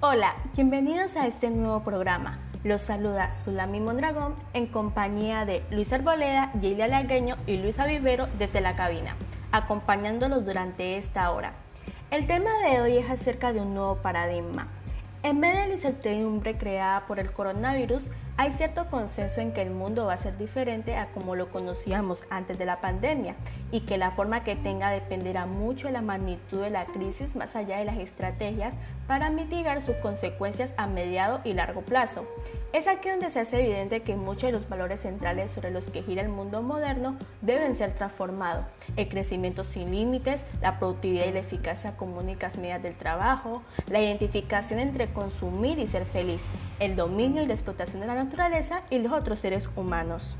Hola, bienvenidos a este nuevo programa. Los saluda Sulami Mondragón en compañía de Luis Arboleda, Yelia Lagueño y Luisa Vivero desde la cabina, acompañándolos durante esta hora. El tema de hoy es acerca de un nuevo paradigma. En vez de la incertidumbre creada por el coronavirus, hay cierto consenso en que el mundo va a ser diferente a como lo conocíamos antes de la pandemia y que la forma que tenga dependerá mucho de la magnitud de la crisis más allá de las estrategias para mitigar sus consecuencias a mediado y largo plazo. Es aquí donde se hace evidente que muchos de los valores centrales sobre los que gira el mundo moderno deben ser transformados. El crecimiento sin límites, la productividad y la eficacia como únicas medidas del trabajo, la identificación entre consumir y ser feliz, el dominio y la explotación de la naturaleza y los otros seres humanos.